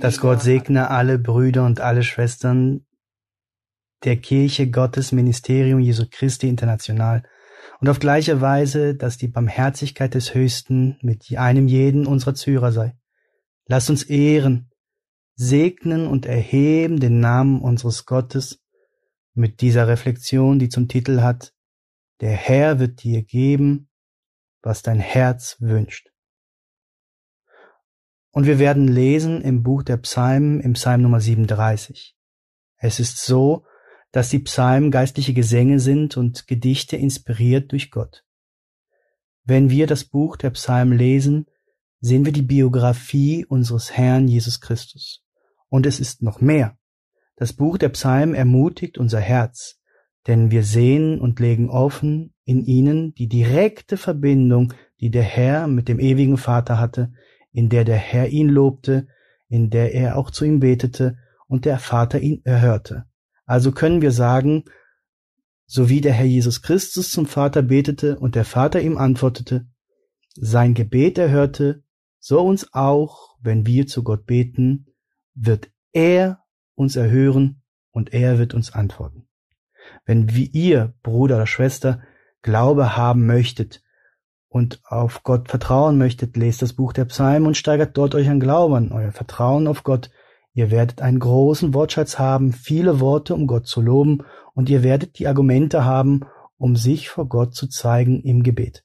Dass Gott segne alle Brüder und alle Schwestern der Kirche Gottes Ministerium Jesu Christi International und auf gleiche Weise, dass die Barmherzigkeit des Höchsten mit einem jeden unserer Zuhörer sei. Lasst uns ehren, segnen und erheben den Namen unseres Gottes mit dieser Reflexion, die zum Titel hat, der Herr wird dir geben, was dein Herz wünscht. Und wir werden lesen im Buch der Psalmen im Psalm Nummer 37. Es ist so, dass die Psalmen geistliche Gesänge sind und Gedichte inspiriert durch Gott. Wenn wir das Buch der Psalmen lesen, sehen wir die Biografie unseres Herrn Jesus Christus. Und es ist noch mehr. Das Buch der Psalmen ermutigt unser Herz, denn wir sehen und legen offen in ihnen die direkte Verbindung, die der Herr mit dem ewigen Vater hatte, in der der Herr ihn lobte, in der er auch zu ihm betete und der Vater ihn erhörte. Also können wir sagen, so wie der Herr Jesus Christus zum Vater betete und der Vater ihm antwortete, sein Gebet erhörte, so uns auch, wenn wir zu Gott beten, wird er uns erhören und er wird uns antworten. Wenn wie ihr, Bruder oder Schwester, Glaube haben möchtet und auf Gott vertrauen möchtet, lest das Buch der Psalmen und steigert dort euch an Glauben, euer Vertrauen auf Gott. Ihr werdet einen großen Wortschatz haben, viele Worte, um Gott zu loben, und ihr werdet die Argumente haben, um sich vor Gott zu zeigen im Gebet.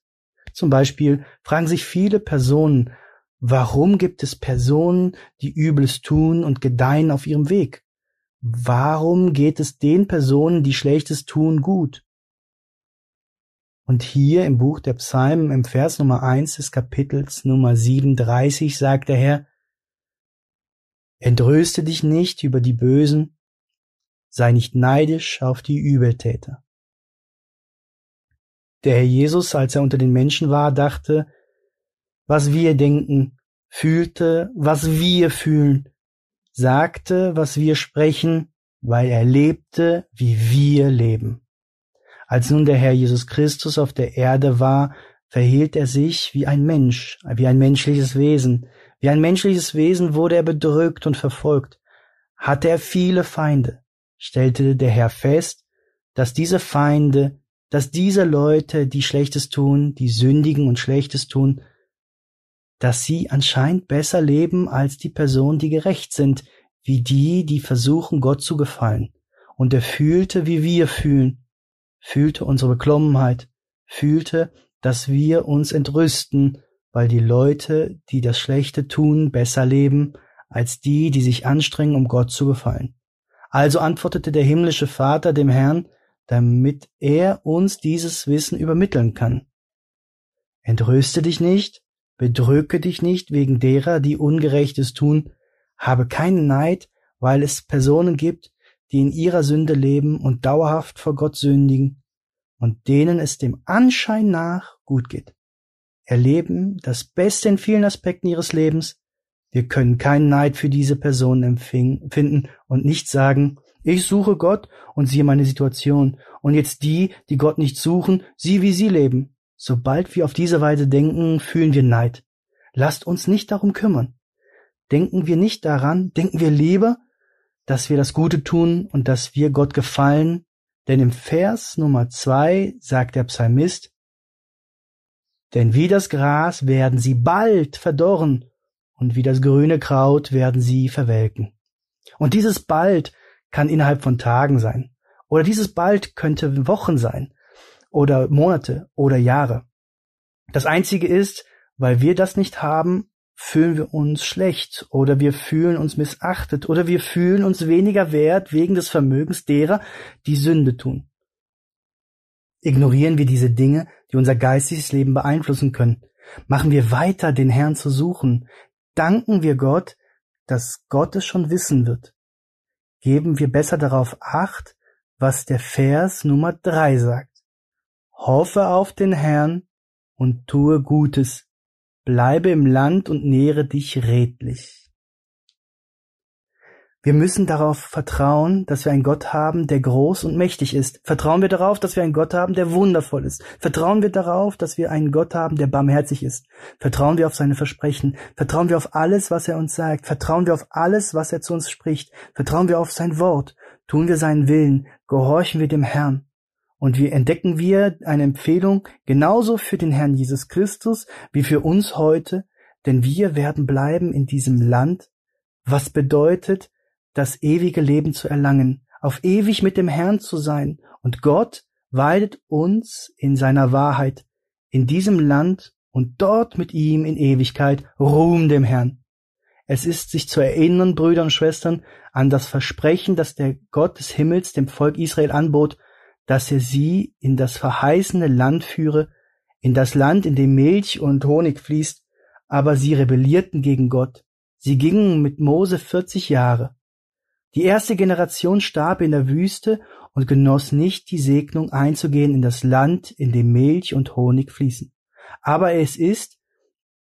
Zum Beispiel fragen sich viele Personen, warum gibt es Personen, die Übles tun und gedeihen auf ihrem Weg? Warum geht es den Personen, die Schlechtes tun, gut? Und hier im Buch der Psalmen im Vers Nummer eins des Kapitels Nummer 37 sagt der Herr, Entröste dich nicht über die Bösen, sei nicht neidisch auf die Übeltäter. Der Herr Jesus, als er unter den Menschen war, dachte, was wir denken, fühlte, was wir fühlen, sagte, was wir sprechen, weil er lebte, wie wir leben. Als nun der Herr Jesus Christus auf der Erde war, verhielt er sich wie ein Mensch, wie ein menschliches Wesen. Wie ein menschliches Wesen wurde er bedrückt und verfolgt. Hatte er viele Feinde, stellte der Herr fest, dass diese Feinde, dass diese Leute, die Schlechtes tun, die sündigen und Schlechtes tun, dass sie anscheinend besser leben als die Personen, die gerecht sind, wie die, die versuchen, Gott zu gefallen. Und er fühlte, wie wir fühlen, fühlte unsere Beklommenheit, fühlte, dass wir uns entrüsten, weil die Leute, die das Schlechte tun, besser leben als die, die sich anstrengen, um Gott zu gefallen. Also antwortete der himmlische Vater dem Herrn, damit er uns dieses Wissen übermitteln kann. Entrüste dich nicht, Bedrücke dich nicht wegen derer, die Ungerechtes tun, habe keinen Neid, weil es Personen gibt, die in ihrer Sünde leben und dauerhaft vor Gott sündigen und denen es dem Anschein nach gut geht. Erleben das Beste in vielen Aspekten ihres Lebens. Wir können keinen Neid für diese Personen empfinden und nicht sagen, ich suche Gott und siehe meine Situation. Und jetzt die, die Gott nicht suchen, sieh wie sie leben. Sobald wir auf diese Weise denken, fühlen wir Neid. Lasst uns nicht darum kümmern. Denken wir nicht daran, denken wir lieber, dass wir das Gute tun und dass wir Gott gefallen, denn im Vers Nummer zwei sagt der Psalmist, denn wie das Gras werden sie bald verdorren und wie das grüne Kraut werden sie verwelken. Und dieses bald kann innerhalb von Tagen sein. Oder dieses bald könnte Wochen sein oder Monate oder Jahre. Das Einzige ist, weil wir das nicht haben, fühlen wir uns schlecht oder wir fühlen uns missachtet oder wir fühlen uns weniger wert wegen des Vermögens derer, die Sünde tun. Ignorieren wir diese Dinge, die unser geistiges Leben beeinflussen können. Machen wir weiter, den Herrn zu suchen. Danken wir Gott, dass Gott es schon wissen wird. Geben wir besser darauf acht, was der Vers Nummer drei sagt. Hoffe auf den Herrn und tue Gutes, bleibe im Land und nähre dich redlich. Wir müssen darauf vertrauen, dass wir einen Gott haben, der groß und mächtig ist. Vertrauen wir darauf, dass wir einen Gott haben, der wundervoll ist. Vertrauen wir darauf, dass wir einen Gott haben, der barmherzig ist. Vertrauen wir auf seine Versprechen. Vertrauen wir auf alles, was er uns sagt. Vertrauen wir auf alles, was er zu uns spricht. Vertrauen wir auf sein Wort. Tun wir seinen Willen. Gehorchen wir dem Herrn. Und wir entdecken wir eine Empfehlung genauso für den Herrn Jesus Christus wie für uns heute, denn wir werden bleiben in diesem Land, was bedeutet, das ewige Leben zu erlangen, auf ewig mit dem Herrn zu sein. Und Gott weidet uns in seiner Wahrheit, in diesem Land und dort mit ihm in Ewigkeit. Ruhm dem Herrn. Es ist sich zu erinnern, Brüder und Schwestern, an das Versprechen, das der Gott des Himmels dem Volk Israel anbot, dass er sie in das verheißene Land führe, in das Land, in dem Milch und Honig fließt, aber sie rebellierten gegen Gott. Sie gingen mit Mose vierzig Jahre. Die erste Generation starb in der Wüste und genoss nicht die Segnung einzugehen in das Land, in dem Milch und Honig fließen. Aber es ist,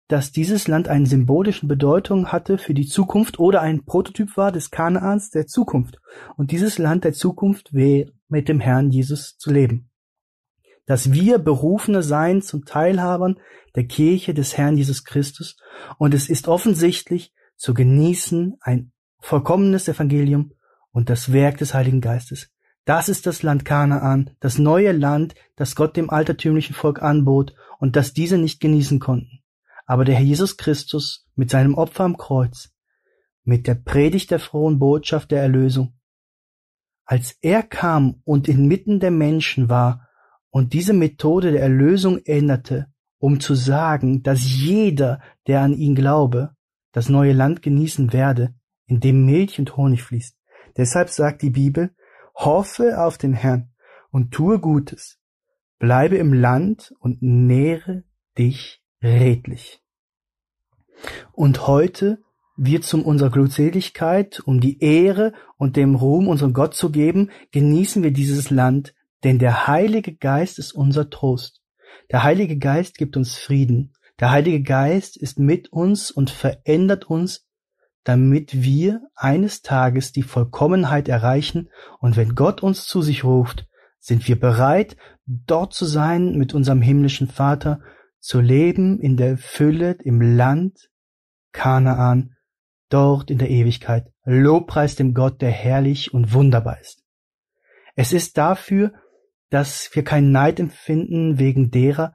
dass dieses Land eine symbolische Bedeutung hatte für die Zukunft oder ein Prototyp war des Kanaans der Zukunft. Und dieses Land der Zukunft wäre mit dem Herrn Jesus zu leben. Dass wir Berufene seien zum Teilhabern der Kirche des Herrn Jesus Christus und es ist offensichtlich zu genießen ein vollkommenes Evangelium und das Werk des Heiligen Geistes. Das ist das Land Kanaan, das neue Land, das Gott dem altertümlichen Volk anbot und das diese nicht genießen konnten. Aber der Herr Jesus Christus mit seinem Opfer am Kreuz, mit der Predigt der frohen Botschaft der Erlösung, als er kam und inmitten der Menschen war und diese Methode der Erlösung änderte, um zu sagen, dass jeder, der an ihn glaube, das neue Land genießen werde, in dem Milch und Honig fließt. Deshalb sagt die Bibel, hoffe auf den Herrn und tue Gutes, bleibe im Land und nähre dich redlich. Und heute wird zum unserer Glückseligkeit, um die Ehre und dem Ruhm unserem Gott zu geben, genießen wir dieses Land, denn der Heilige Geist ist unser Trost. Der Heilige Geist gibt uns Frieden. Der Heilige Geist ist mit uns und verändert uns damit wir eines Tages die Vollkommenheit erreichen, und wenn Gott uns zu sich ruft, sind wir bereit, dort zu sein mit unserem himmlischen Vater, zu leben in der Fülle im Land Kanaan, dort in der Ewigkeit. Lobpreis dem Gott, der herrlich und wunderbar ist. Es ist dafür, dass wir keinen Neid empfinden wegen derer,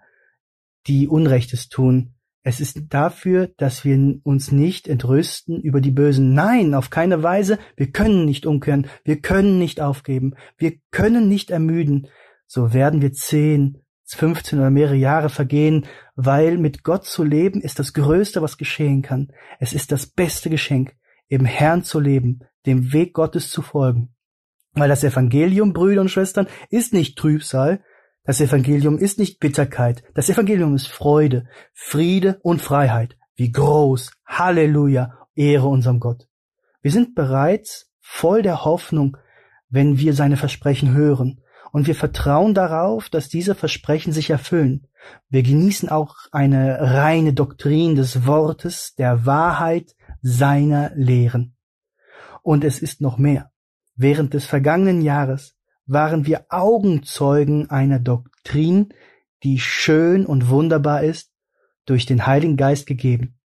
die Unrechtes tun, es ist dafür, dass wir uns nicht entrüsten über die Bösen. Nein, auf keine Weise. Wir können nicht umkehren. Wir können nicht aufgeben. Wir können nicht ermüden. So werden wir zehn, fünfzehn oder mehrere Jahre vergehen, weil mit Gott zu leben ist das Größte, was geschehen kann. Es ist das beste Geschenk, im Herrn zu leben, dem Weg Gottes zu folgen. Weil das Evangelium, Brüder und Schwestern, ist nicht Trübsal, das Evangelium ist nicht Bitterkeit. Das Evangelium ist Freude, Friede und Freiheit. Wie groß. Halleluja. Ehre unserem Gott. Wir sind bereits voll der Hoffnung, wenn wir seine Versprechen hören. Und wir vertrauen darauf, dass diese Versprechen sich erfüllen. Wir genießen auch eine reine Doktrin des Wortes, der Wahrheit seiner Lehren. Und es ist noch mehr. Während des vergangenen Jahres waren wir Augenzeugen einer Doktrin, die schön und wunderbar ist, durch den Heiligen Geist gegeben.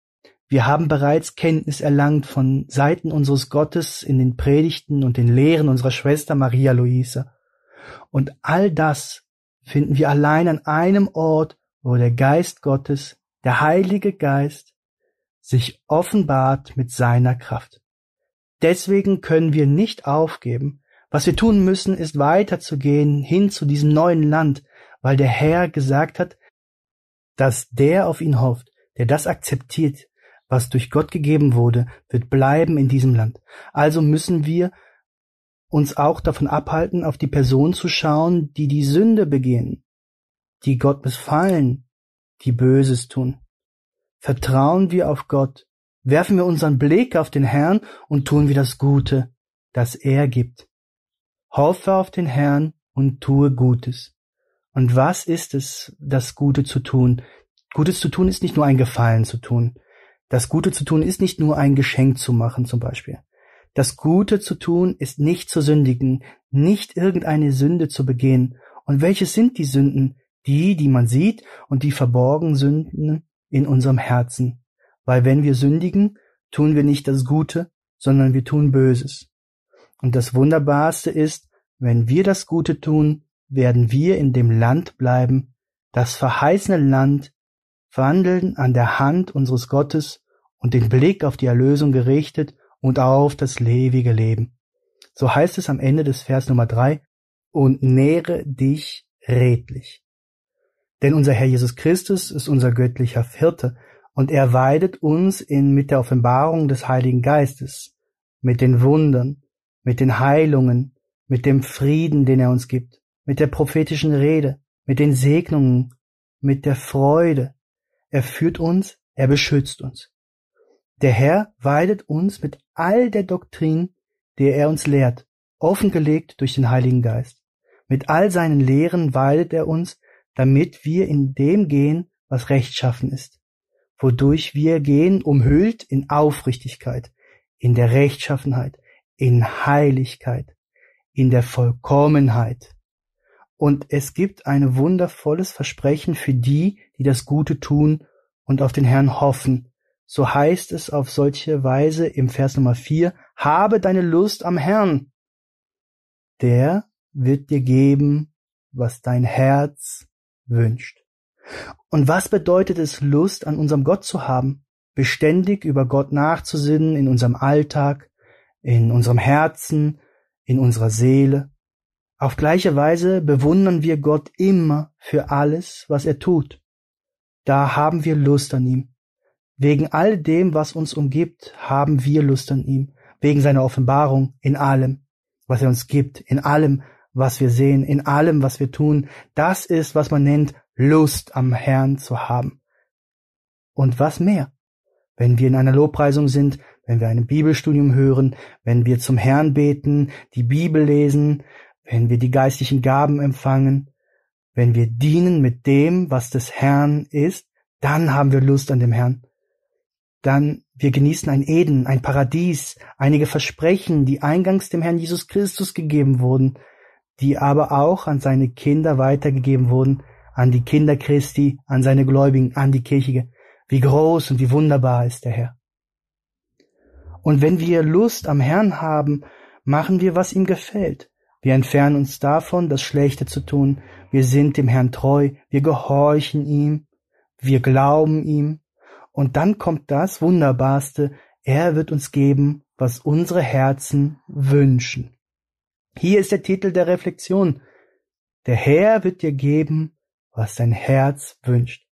Wir haben bereits Kenntnis erlangt von Seiten unseres Gottes in den Predigten und den Lehren unserer Schwester Maria Luisa. Und all das finden wir allein an einem Ort, wo der Geist Gottes, der Heilige Geist, sich offenbart mit seiner Kraft. Deswegen können wir nicht aufgeben, was wir tun müssen, ist weiterzugehen hin zu diesem neuen Land, weil der Herr gesagt hat, dass der auf ihn hofft, der das akzeptiert, was durch Gott gegeben wurde, wird bleiben in diesem Land. Also müssen wir uns auch davon abhalten, auf die Person zu schauen, die die Sünde begehen, die Gott missfallen, die Böses tun. Vertrauen wir auf Gott, werfen wir unseren Blick auf den Herrn und tun wir das Gute, das er gibt. Hoffe auf den Herrn und tue Gutes. Und was ist es, das Gute zu tun? Gutes zu tun ist nicht nur ein Gefallen zu tun. Das Gute zu tun ist nicht nur ein Geschenk zu machen, zum Beispiel. Das Gute zu tun ist nicht zu sündigen, nicht irgendeine Sünde zu begehen. Und welche sind die Sünden? Die, die man sieht und die verborgen Sünden in unserem Herzen. Weil wenn wir sündigen, tun wir nicht das Gute, sondern wir tun Böses. Und das Wunderbarste ist, wenn wir das Gute tun, werden wir in dem Land bleiben, das verheißene Land, wandeln an der Hand unseres Gottes und den Blick auf die Erlösung gerichtet und auf das ewige Leben. So heißt es am Ende des Vers Nummer drei, und nähre dich redlich. Denn unser Herr Jesus Christus ist unser göttlicher Hirte, und er weidet uns in, mit der Offenbarung des Heiligen Geistes, mit den Wundern, mit den Heilungen, mit dem Frieden, den er uns gibt, mit der prophetischen Rede, mit den Segnungen, mit der Freude. Er führt uns, er beschützt uns. Der Herr weidet uns mit all der Doktrin, der er uns lehrt, offengelegt durch den Heiligen Geist. Mit all seinen Lehren weidet er uns, damit wir in dem gehen, was rechtschaffen ist, wodurch wir gehen, umhüllt in Aufrichtigkeit, in der Rechtschaffenheit, in Heiligkeit, in der Vollkommenheit. Und es gibt ein wundervolles Versprechen für die, die das Gute tun und auf den Herrn hoffen. So heißt es auf solche Weise im Vers Nummer 4, habe deine Lust am Herrn. Der wird dir geben, was dein Herz wünscht. Und was bedeutet es, Lust an unserem Gott zu haben? Beständig über Gott nachzusinnen in unserem Alltag, in unserem Herzen, in unserer Seele. Auf gleiche Weise bewundern wir Gott immer für alles, was er tut. Da haben wir Lust an ihm. Wegen all dem, was uns umgibt, haben wir Lust an ihm. Wegen seiner Offenbarung in allem, was er uns gibt, in allem, was wir sehen, in allem, was wir tun. Das ist, was man nennt, Lust am Herrn zu haben. Und was mehr? Wenn wir in einer Lobpreisung sind, wenn wir ein Bibelstudium hören, wenn wir zum Herrn beten, die Bibel lesen, wenn wir die geistlichen Gaben empfangen, wenn wir dienen mit dem, was des Herrn ist, dann haben wir Lust an dem Herrn. Dann wir genießen ein Eden, ein Paradies, einige Versprechen, die eingangs dem Herrn Jesus Christus gegeben wurden, die aber auch an seine Kinder weitergegeben wurden, an die Kinder Christi, an seine Gläubigen, an die Kirche. Wie groß und wie wunderbar ist der Herr. Und wenn wir Lust am Herrn haben, machen wir, was ihm gefällt. Wir entfernen uns davon, das Schlechte zu tun. Wir sind dem Herrn treu. Wir gehorchen ihm. Wir glauben ihm. Und dann kommt das Wunderbarste. Er wird uns geben, was unsere Herzen wünschen. Hier ist der Titel der Reflexion. Der Herr wird dir geben, was dein Herz wünscht.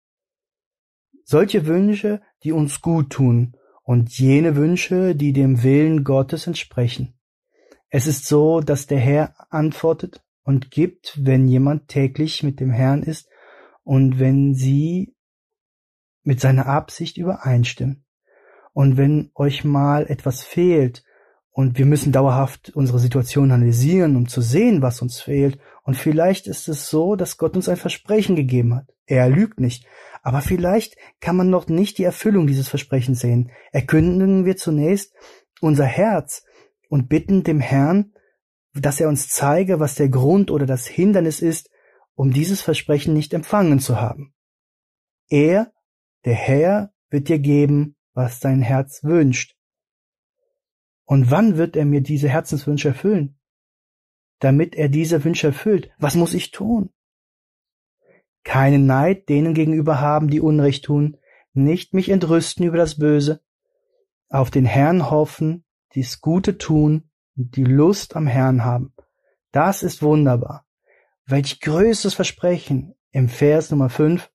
Solche Wünsche, die uns gut tun und jene Wünsche, die dem Willen Gottes entsprechen. Es ist so, dass der Herr antwortet und gibt, wenn jemand täglich mit dem Herrn ist und wenn sie mit seiner Absicht übereinstimmen. Und wenn euch mal etwas fehlt und wir müssen dauerhaft unsere Situation analysieren, um zu sehen, was uns fehlt. Und vielleicht ist es so, dass Gott uns ein Versprechen gegeben hat. Er lügt nicht. Aber vielleicht kann man noch nicht die Erfüllung dieses Versprechens sehen. Erkündigen wir zunächst unser Herz und bitten dem Herrn, dass er uns zeige, was der Grund oder das Hindernis ist, um dieses Versprechen nicht empfangen zu haben. Er, der Herr, wird dir geben, was dein Herz wünscht. Und wann wird er mir diese Herzenswünsche erfüllen? Damit er diese Wünsche erfüllt, was muss ich tun? Keinen Neid denen gegenüber haben, die Unrecht tun, nicht mich entrüsten über das Böse, auf den Herrn hoffen, dies Gute tun und die Lust am Herrn haben. Das ist wunderbar. Welch größtes Versprechen im Vers Nummer 5.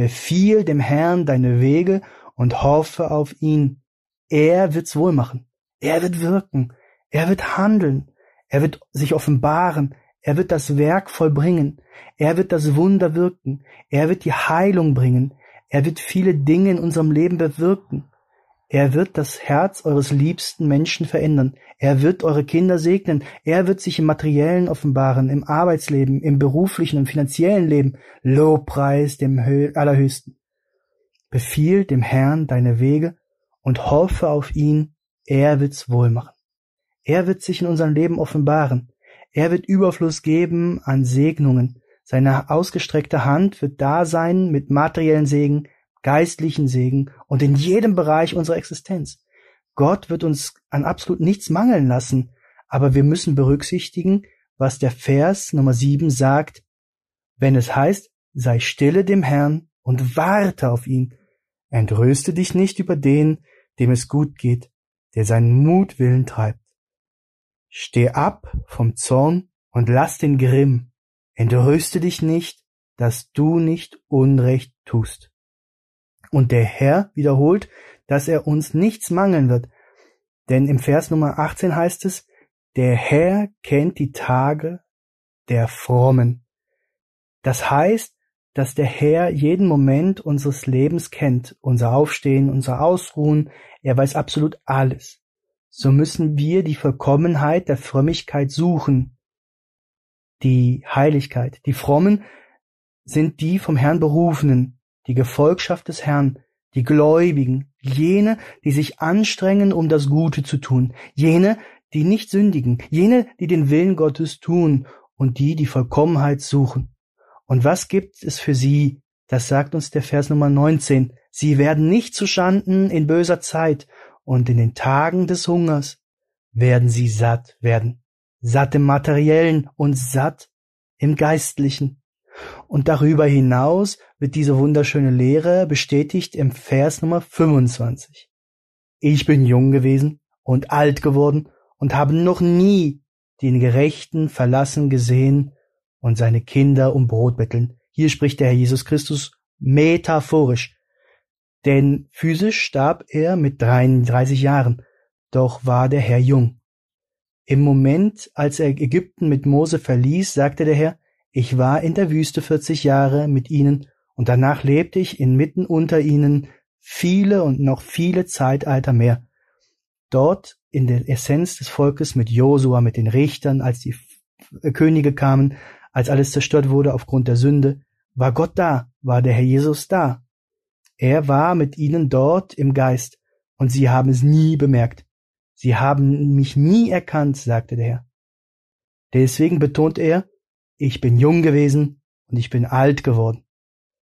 Befiehl dem Herrn deine Wege und hoffe auf ihn. Er wird's wohl machen. Er wird wirken, er wird handeln, er wird sich offenbaren, er wird das Werk vollbringen, er wird das Wunder wirken, er wird die Heilung bringen, er wird viele Dinge in unserem Leben bewirken. Er wird das Herz eures liebsten Menschen verändern. Er wird eure Kinder segnen. Er wird sich im materiellen offenbaren, im Arbeitsleben, im beruflichen und finanziellen Leben. Lobpreis dem Allerhöchsten. Befiehl dem Herrn deine Wege und hoffe auf ihn er wird's wohl machen. Er wird sich in unserem Leben offenbaren. Er wird Überfluss geben an Segnungen. Seine ausgestreckte Hand wird da sein mit materiellen Segen, geistlichen Segen und in jedem Bereich unserer Existenz. Gott wird uns an absolut nichts mangeln lassen, aber wir müssen berücksichtigen, was der Vers Nummer 7 sagt, wenn es heißt, sei stille dem Herrn und warte auf ihn. Entröste dich nicht über den, dem es gut geht, der seinen Mutwillen treibt. Steh ab vom Zorn und lass den Grimm. Entröste dich nicht, dass du nicht Unrecht tust. Und der Herr wiederholt, dass er uns nichts mangeln wird. Denn im Vers Nummer 18 heißt es, der Herr kennt die Tage der Frommen. Das heißt, dass der Herr jeden Moment unseres Lebens kennt, unser Aufstehen, unser Ausruhen, er weiß absolut alles. So müssen wir die Vollkommenheit der Frömmigkeit suchen, die Heiligkeit. Die Frommen sind die vom Herrn Berufenen, die Gefolgschaft des Herrn, die Gläubigen, jene, die sich anstrengen, um das Gute zu tun, jene, die nicht sündigen, jene, die den Willen Gottes tun und die die Vollkommenheit suchen. Und was gibt es für sie? Das sagt uns der Vers Nummer 19. Sie werden nicht zu Schanden in böser Zeit und in den Tagen des Hungers werden sie satt werden. Satt im Materiellen und satt im Geistlichen. Und darüber hinaus wird diese wunderschöne Lehre bestätigt im Vers Nummer 25. Ich bin jung gewesen und alt geworden und habe noch nie den Gerechten verlassen gesehen und seine Kinder um Brot betteln. Hier spricht der Herr Jesus Christus metaphorisch. Denn physisch starb er mit 33 Jahren, doch war der Herr jung. Im Moment, als er Ägypten mit Mose verließ, sagte der Herr, ich war in der Wüste 40 Jahre mit ihnen und danach lebte ich inmitten unter ihnen viele und noch viele Zeitalter mehr. Dort in der Essenz des Volkes mit Josua, mit den Richtern, als die Könige kamen, als alles zerstört wurde aufgrund der Sünde, war Gott da, war der Herr Jesus da. Er war mit ihnen dort im Geist, und sie haben es nie bemerkt. Sie haben mich nie erkannt, sagte der Herr. Deswegen betont er, ich bin jung gewesen und ich bin alt geworden.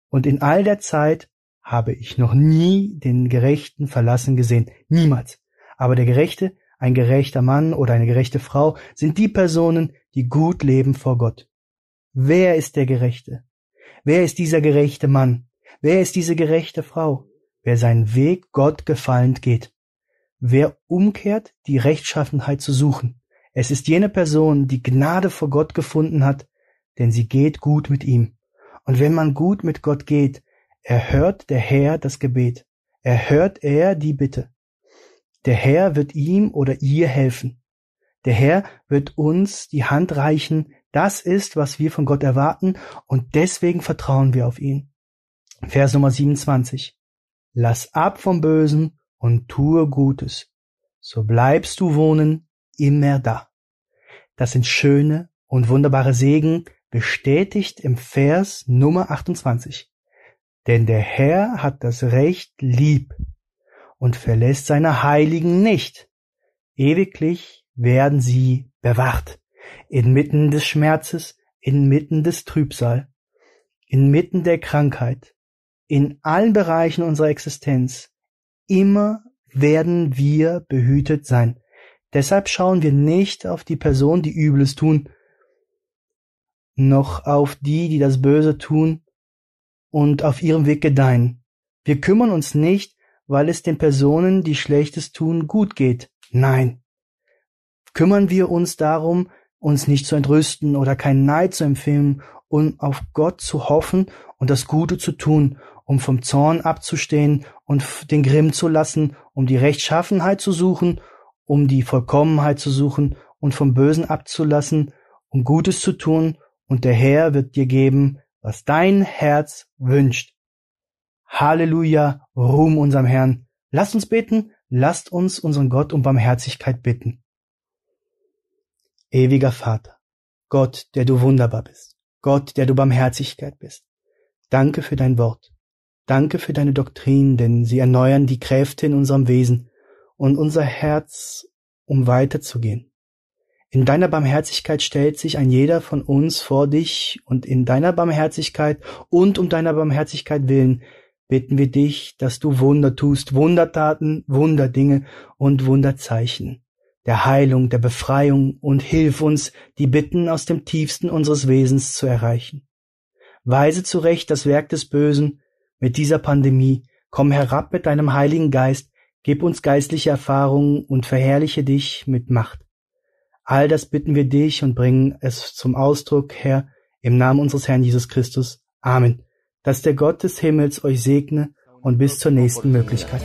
Und in all der Zeit habe ich noch nie den Gerechten verlassen gesehen. Niemals. Aber der Gerechte, ein gerechter Mann oder eine gerechte Frau, sind die Personen, die gut leben vor Gott. Wer ist der Gerechte? Wer ist dieser gerechte Mann? Wer ist diese gerechte Frau? Wer seinen Weg Gott gefallend geht. Wer umkehrt, die Rechtschaffenheit zu suchen. Es ist jene Person, die Gnade vor Gott gefunden hat, denn sie geht gut mit ihm. Und wenn man gut mit Gott geht, erhört der Herr das Gebet. Erhört er die Bitte. Der Herr wird ihm oder ihr helfen. Der Herr wird uns die Hand reichen, das ist, was wir von Gott erwarten und deswegen vertrauen wir auf ihn. Vers Nummer 27. Lass ab vom Bösen und tue Gutes. So bleibst du wohnen immer da. Das sind schöne und wunderbare Segen, bestätigt im Vers Nummer 28. Denn der Herr hat das Recht lieb und verlässt seine Heiligen nicht. Ewiglich werden sie bewacht inmitten des Schmerzes, inmitten des Trübsal, inmitten der Krankheit, in allen Bereichen unserer Existenz, immer werden wir behütet sein. Deshalb schauen wir nicht auf die Person, die Übles tun, noch auf die, die das Böse tun und auf ihrem Weg gedeihen. Wir kümmern uns nicht, weil es den Personen, die Schlechtes tun, gut geht. Nein. Kümmern wir uns darum, uns nicht zu entrüsten oder keinen Neid zu empfehlen, um auf Gott zu hoffen und das Gute zu tun, um vom Zorn abzustehen und den Grimm zu lassen, um die Rechtschaffenheit zu suchen, um die Vollkommenheit zu suchen und vom Bösen abzulassen, um Gutes zu tun, und der Herr wird dir geben, was dein Herz wünscht. Halleluja, Ruhm unserem Herrn. Lasst uns beten, lasst uns unseren Gott um Barmherzigkeit bitten. Ewiger Vater, Gott, der du wunderbar bist, Gott, der du Barmherzigkeit bist, danke für dein Wort, danke für deine Doktrin, denn sie erneuern die Kräfte in unserem Wesen und unser Herz um weiterzugehen. In deiner Barmherzigkeit stellt sich ein jeder von uns vor dich und in deiner Barmherzigkeit und um deiner Barmherzigkeit willen bitten wir dich, dass du Wunder tust, Wundertaten, Wunderdinge und Wunderzeichen, der Heilung, der Befreiung und hilf uns, die Bitten aus dem tiefsten unseres Wesens zu erreichen. Weise zurecht das Werk des Bösen mit dieser Pandemie, komm herab mit deinem Heiligen Geist, gib uns geistliche Erfahrungen und verherrliche dich mit Macht. All das bitten wir dich und bringen es zum Ausdruck, Herr, im Namen unseres Herrn Jesus Christus. Amen dass der Gott des Himmels euch segne und bis zur nächsten Möglichkeit.